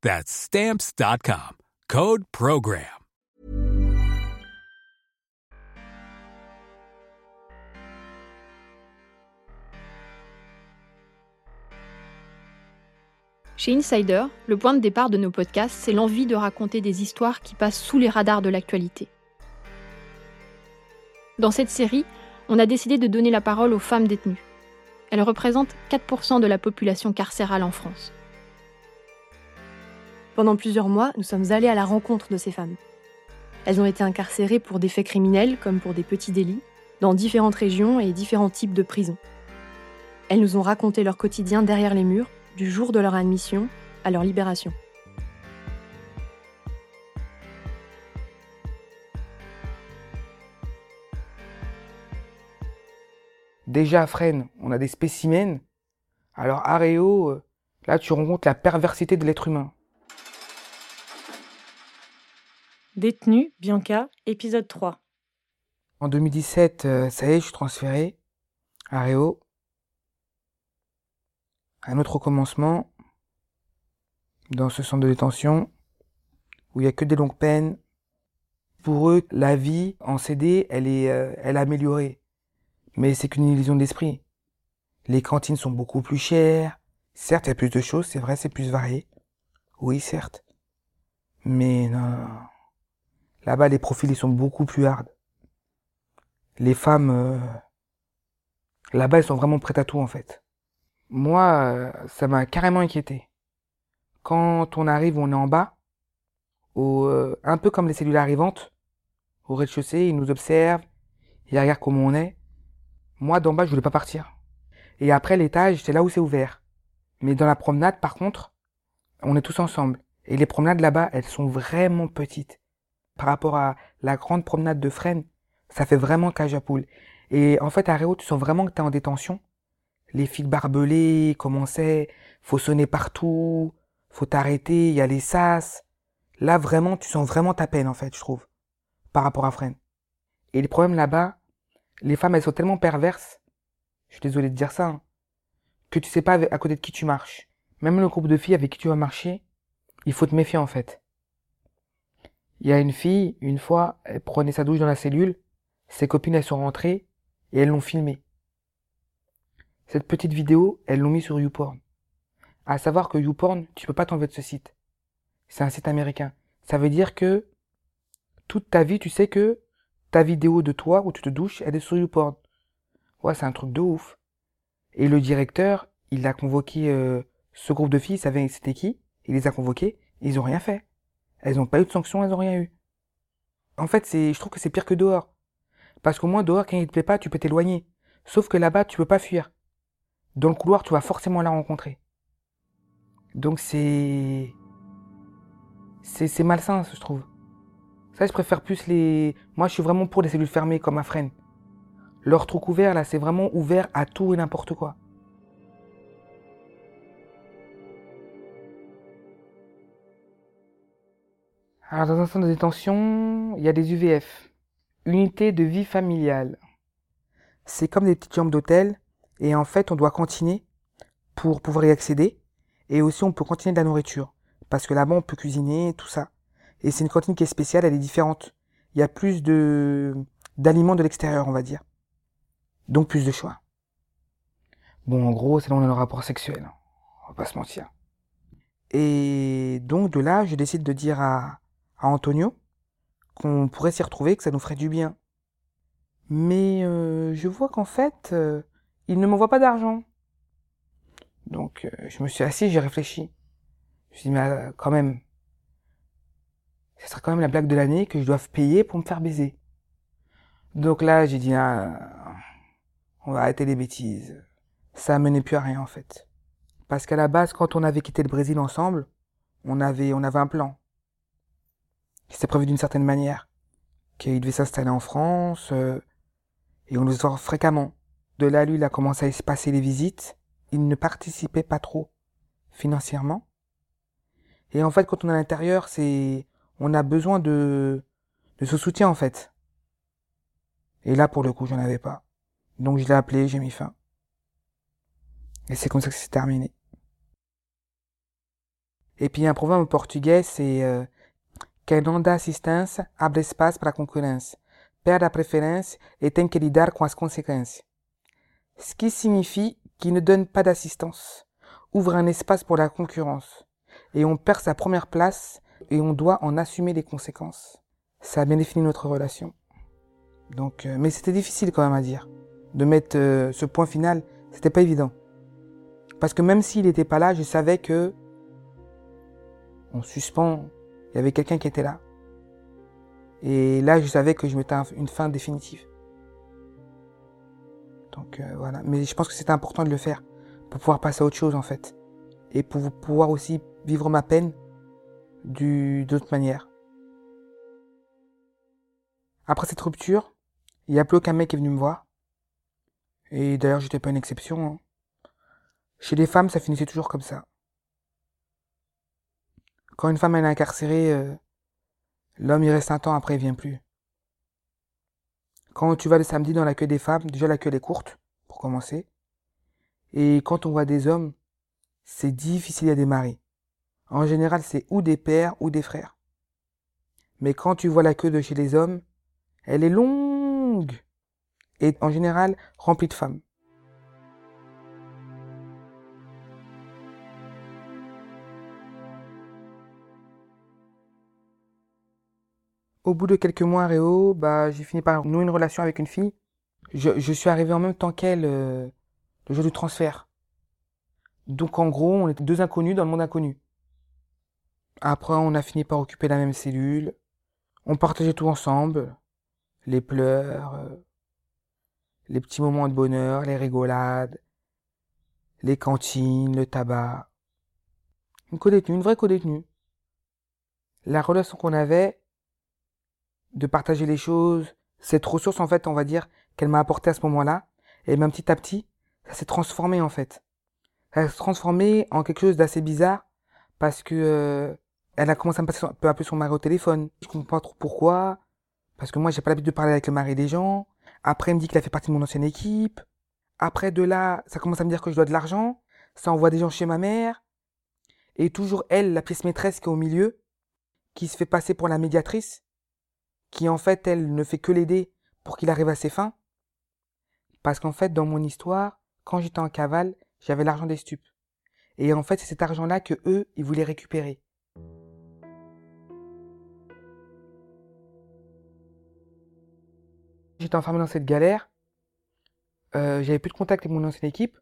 That's Stamps.com. Code Program. Chez Insider, le point de départ de nos podcasts, c'est l'envie de raconter des histoires qui passent sous les radars de l'actualité. Dans cette série, on a décidé de donner la parole aux femmes détenues. Elles représentent 4% de la population carcérale en France. Pendant plusieurs mois, nous sommes allés à la rencontre de ces femmes. Elles ont été incarcérées pour des faits criminels comme pour des petits délits, dans différentes régions et différents types de prisons. Elles nous ont raconté leur quotidien derrière les murs, du jour de leur admission à leur libération. Déjà à Fresnes, on a des spécimens. Alors Réau, euh, là tu rencontres la perversité de l'être humain. Détenue, Bianca, épisode 3. En 2017, euh, ça y est, je suis transféré à Réau. Un autre commencement dans ce centre de détention où il n'y a que des longues peines. Pour eux, la vie en CD, elle est, euh, elle est améliorée. Mais c'est qu'une illusion d'esprit. Les cantines sont beaucoup plus chères. Certes, il y a plus de choses, c'est vrai, c'est plus varié. Oui, certes. Mais non. Là-bas, les profils, ils sont beaucoup plus hard. Les femmes, euh, là-bas, elles sont vraiment prêtes à tout, en fait. Moi, euh, ça m'a carrément inquiété. Quand on arrive, on est en bas, euh, un peu comme les cellules arrivantes, au rez-de-chaussée, ils nous observent, ils regardent comment on est. Moi, d'en bas, je voulais pas partir. Et après, l'étage, c'est là où c'est ouvert. Mais dans la promenade, par contre, on est tous ensemble. Et les promenades là-bas, elles sont vraiment petites par rapport à la grande promenade de Fresnes, ça fait vraiment cage à poule. Et en fait, à Réau, tu sens vraiment que tu es en détention. Les fils barbelés commençaient, faut sonner partout, faut t'arrêter, il y a les sas. Là, vraiment, tu sens vraiment ta peine, en fait, je trouve, par rapport à Fresnes. Et les problèmes là-bas, les femmes, elles sont tellement perverses, je suis désolé de dire ça, hein, que tu sais pas à côté de qui tu marches. Même le groupe de filles avec qui tu vas marcher, il faut te méfier, en fait. Il y a une fille, une fois, elle prenait sa douche dans la cellule, ses copines elles sont rentrées et elles l'ont filmée. Cette petite vidéo, elles l'ont mis sur YouPorn. À savoir que YouPorn, tu peux pas t'enlever de ce site. C'est un site américain. Ça veut dire que toute ta vie, tu sais que ta vidéo de toi où tu te douches, elle est sur YouPorn. Ouais, c'est un truc de ouf. Et le directeur, il a convoqué euh, ce groupe de filles, il savait c'était qui, il les a convoqués, ils ont rien fait. Elles n'ont pas eu de sanction, elles n'ont rien eu. En fait, c'est, je trouve que c'est pire que dehors. Parce qu'au moins dehors, quand il te plaît pas, tu peux t'éloigner. Sauf que là-bas, tu peux pas fuir. Dans le couloir, tu vas forcément la rencontrer. Donc c'est, c'est, c'est malsain, je trouve. Ça, je préfère plus les. Moi, je suis vraiment pour les cellules fermées comme à Fresnes. Leur trou couvert, là, c'est vraiment ouvert à tout et n'importe quoi. Alors, dans un centre de détention, il y a des UVF, unités de vie familiale. C'est comme des petites chambres d'hôtel, et en fait, on doit cantiner pour pouvoir y accéder, et aussi on peut cantiner de la nourriture, parce que là-bas, on peut cuisiner, tout ça. Et c'est une cantine qui est spéciale, elle est différente. Il y a plus de d'aliments de l'extérieur, on va dire. Donc plus de choix. Bon, en gros, c'est là où on a le rapport sexuel. On va pas se mentir. Et donc de là, je décide de dire à, à Antonio qu'on pourrait s'y retrouver, que ça nous ferait du bien. Mais euh, je vois qu'en fait, euh, il ne m'envoie pas d'argent. Donc euh, je me suis assis, j'ai réfléchi. Je me suis dit, mais quand même, ce serait quand même la blague de l'année que je doive payer pour me faire baiser. Donc là, j'ai dit, ah, on va arrêter les bêtises. Ça menait plus à rien en fait. Parce qu'à la base, quand on avait quitté le Brésil ensemble, on avait, on avait un plan. C'était prévu d'une certaine manière. Qu'il devait s'installer en France, euh, et on le sort fréquemment. De là, lui, il a commencé à espacer les visites. Il ne participait pas trop financièrement. Et en fait, quand on est à l'intérieur, c'est, on a besoin de, de ce soutien, en fait. Et là, pour le coup, j'en avais pas. Donc, je l'ai appelé, j'ai mis fin. Et c'est comme ça que c'est terminé. Et puis, un proverbe portugais, c'est, euh, Quem não dá assistência abre espaço para a concorrência, perde a preferência et tem que lidar com as. Ce qui signifie qui ne donne pas d'assistance, ouvre un espace pour la concurrence, et on perd sa première place et on doit en assumer les conséquences. Ça a bien défini notre relation. Donc, euh, mais c'était difficile quand même à dire. De mettre euh, ce point final, c'était pas évident. Parce que même s'il n'était pas là, je savais que on suspend il y avait quelqu'un qui était là. Et là, je savais que je mettais une fin définitive. Donc euh, voilà. Mais je pense que c'était important de le faire pour pouvoir passer à autre chose en fait. Et pour pouvoir aussi vivre ma peine d'autre manière. Après cette rupture, il n'y a plus aucun mec qui est venu me voir. Et d'ailleurs, j'étais pas une exception. Hein. Chez les femmes, ça finissait toujours comme ça. Quand une femme est incarcérée, euh, l'homme y reste un temps, après il vient plus. Quand tu vas le samedi dans la queue des femmes, déjà la queue est courte, pour commencer. Et quand on voit des hommes, c'est difficile à démarrer. En général, c'est ou des pères ou des frères. Mais quand tu vois la queue de chez les hommes, elle est longue et en général remplie de femmes. Au bout de quelques mois, Réo, bah, j'ai fini par nouer une relation avec une fille. Je, suis arrivé en même temps qu'elle euh, le jour du transfert. Donc en gros, on était deux inconnus dans le monde inconnu. Après, on a fini par occuper la même cellule. On partageait tout ensemble. Les pleurs, euh, les petits moments de bonheur, les rigolades, les cantines, le tabac. Une co-détenue, une vraie co-détenue. La relation qu'on avait, de partager les choses, cette ressource en fait, on va dire, qu'elle m'a apporté à ce moment-là, et même petit à petit, ça s'est transformé en fait. Ça s'est transformé en quelque chose d'assez bizarre parce que euh, elle a commencé à me passer peu à peu son mari au téléphone. Je comprends pas trop pourquoi, parce que moi j'ai pas l'habitude de parler avec le mari des gens. Après, elle me dit qu'il a fait partie de mon ancienne équipe. Après de là, ça commence à me dire que je dois de l'argent. Ça envoie des gens chez ma mère. Et toujours elle, la pièce maîtresse qui est au milieu, qui se fait passer pour la médiatrice qui en fait, elle ne fait que l'aider pour qu'il arrive à ses fins? Parce qu'en fait, dans mon histoire, quand j'étais en cavale, j'avais l'argent des stupes. Et en fait, c'est cet argent-là que eux, ils voulaient récupérer. J'étais enfermé dans cette galère. Euh, j'avais plus de contact avec mon ancienne équipe.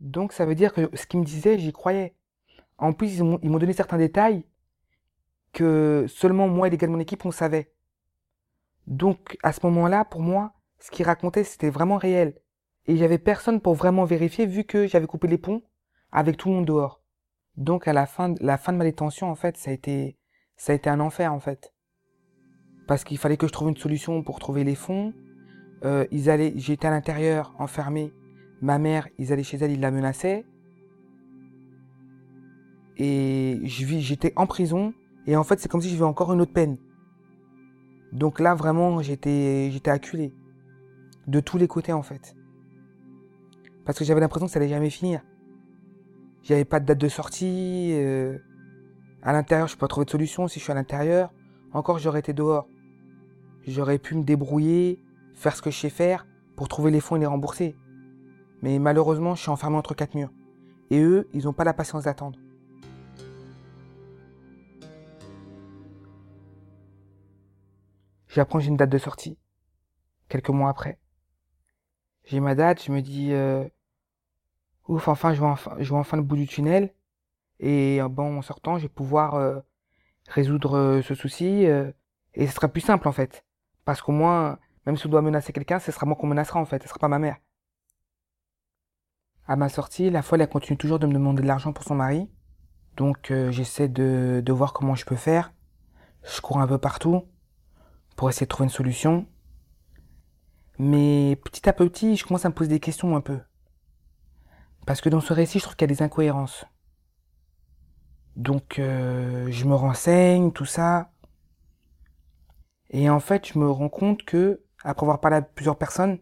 Donc ça veut dire que ce qu'ils me disaient, j'y croyais. En plus, ils m'ont donné certains détails que seulement moi et les gars de mon équipe, on savait. Donc, à ce moment-là, pour moi, ce qu'il racontait, c'était vraiment réel. Et j'avais personne pour vraiment vérifier vu que j'avais coupé les ponts avec tout le monde dehors. Donc, à la fin, la fin de ma détention, en fait, ça a été, ça a été un enfer, en fait. Parce qu'il fallait que je trouve une solution pour trouver les fonds. Euh, ils allaient, j'étais à l'intérieur, enfermé. Ma mère, ils allaient chez elle, ils la menaçaient. Et j'étais en prison. Et en fait, c'est comme si je vivais encore une autre peine. Donc là, vraiment, j'étais, j'étais acculé. De tous les côtés, en fait. Parce que j'avais l'impression que ça allait jamais finir. J'avais pas de date de sortie. Euh, à l'intérieur, je peux pas trouver de solution. Si je suis à l'intérieur, encore j'aurais été dehors. J'aurais pu me débrouiller, faire ce que je sais faire pour trouver les fonds et les rembourser. Mais malheureusement, je suis enfermé entre quatre murs. Et eux, ils n'ont pas la patience d'attendre. J'apprends que j'ai une date de sortie. Quelques mois après. J'ai ma date, je me dis, euh, ouf, enfin, je vois enfin, je le bout du tunnel. Et euh, en sortant, je vais pouvoir euh, résoudre ce souci. et ce sera plus simple, en fait. Parce qu'au moins, même si on doit menacer quelqu'un, ce sera moi qu'on menacera, en fait. Ce sera pas ma mère. À ma sortie, la folle, elle continue toujours de me demander de l'argent pour son mari. Donc, j'essaie de voir comment je peux faire. Je cours un peu partout pour essayer de trouver une solution. Mais petit à petit, je commence à me poser des questions un peu. Parce que dans ce récit, je trouve qu'il y a des incohérences. Donc, euh, je me renseigne, tout ça. Et en fait, je me rends compte que, après avoir parlé à plusieurs personnes,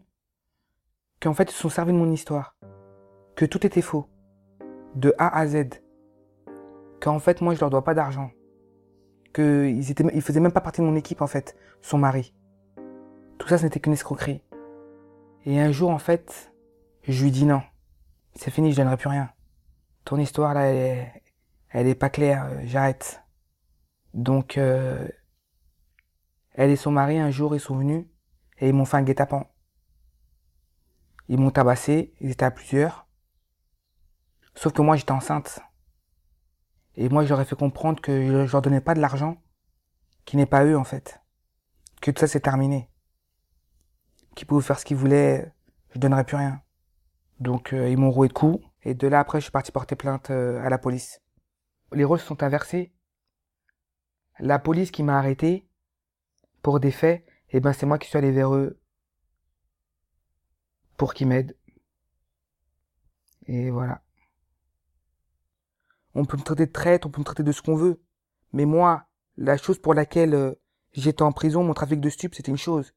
qu'en fait, ils se sont servis de mon histoire. Que tout était faux. De A à Z. Qu'en fait, moi, je leur dois pas d'argent. Qu'ils étaient, ils faisaient même pas partie de mon équipe, en fait. Son mari. Tout ça, ce n'était qu'une escroquerie. Et un jour, en fait, je lui dis non. C'est fini, je donnerai plus rien. Ton histoire, là, elle est, pas claire, euh, j'arrête. Donc, euh, elle et son mari, un jour, ils sont venus et ils m'ont fait un guet-apens. Ils m'ont tabassé, ils étaient à plusieurs. Sauf que moi, j'étais enceinte. Et moi, je leur ai fait comprendre que je leur donnais pas de l'argent, qui n'est pas eux, en fait. Que tout ça, c'est terminé. Qu'ils pouvaient faire ce qu'ils voulaient, je donnerais plus rien. Donc, euh, ils m'ont roué de coups. Et de là, après, je suis parti porter plainte euh, à la police. Les rôles se sont inversés. La police qui m'a arrêté pour des faits, et ben, c'est moi qui suis allé vers eux pour qu'ils m'aident. Et voilà. On peut me traiter de traître, on peut me traiter de ce qu'on veut. Mais moi, la chose pour laquelle euh, j'étais en prison, mon trafic de stupes, c'était une chose.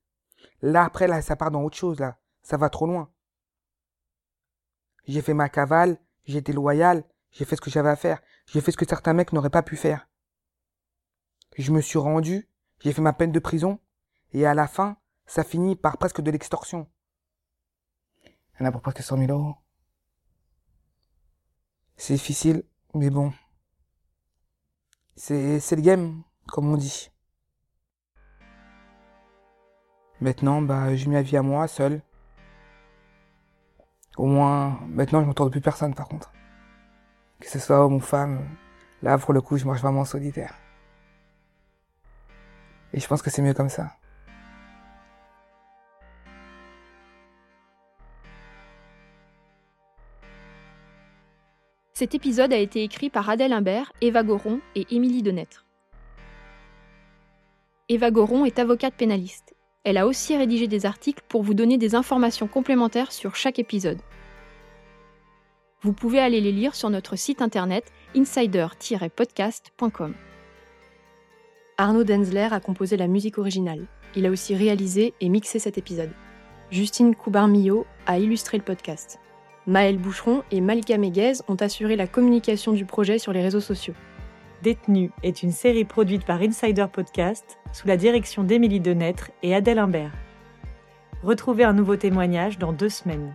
Là, après, là, ça part dans autre chose, là. Ça va trop loin. J'ai fait ma cavale, j'ai été loyal, j'ai fait ce que j'avais à faire. J'ai fait ce que certains mecs n'auraient pas pu faire. Je me suis rendu, j'ai fait ma peine de prison, et à la fin, ça finit par presque de l'extorsion. En a pour presque 100 000 euros. C'est difficile, mais bon. C'est, le game, comme on dit. Maintenant, bah, j'ai mis ma vie à moi, seul. Au moins, maintenant, je m'entends de plus personne, par contre. Que ce soit homme ou femme, là, pour le coup, je marche vraiment en solitaire. Et je pense que c'est mieux comme ça. Cet épisode a été écrit par Adèle Imbert, Eva Goron et Émilie Denêtre. Eva Goron est avocate pénaliste. Elle a aussi rédigé des articles pour vous donner des informations complémentaires sur chaque épisode. Vous pouvez aller les lire sur notre site internet insider-podcast.com. Arnaud Denzler a composé la musique originale. Il a aussi réalisé et mixé cet épisode. Justine Coubar-Millot a illustré le podcast. Maël Boucheron et Malika Meguez ont assuré la communication du projet sur les réseaux sociaux. Détenu est une série produite par Insider Podcast sous la direction d'Émilie Denêtre et Adèle Imbert. Retrouvez un nouveau témoignage dans deux semaines.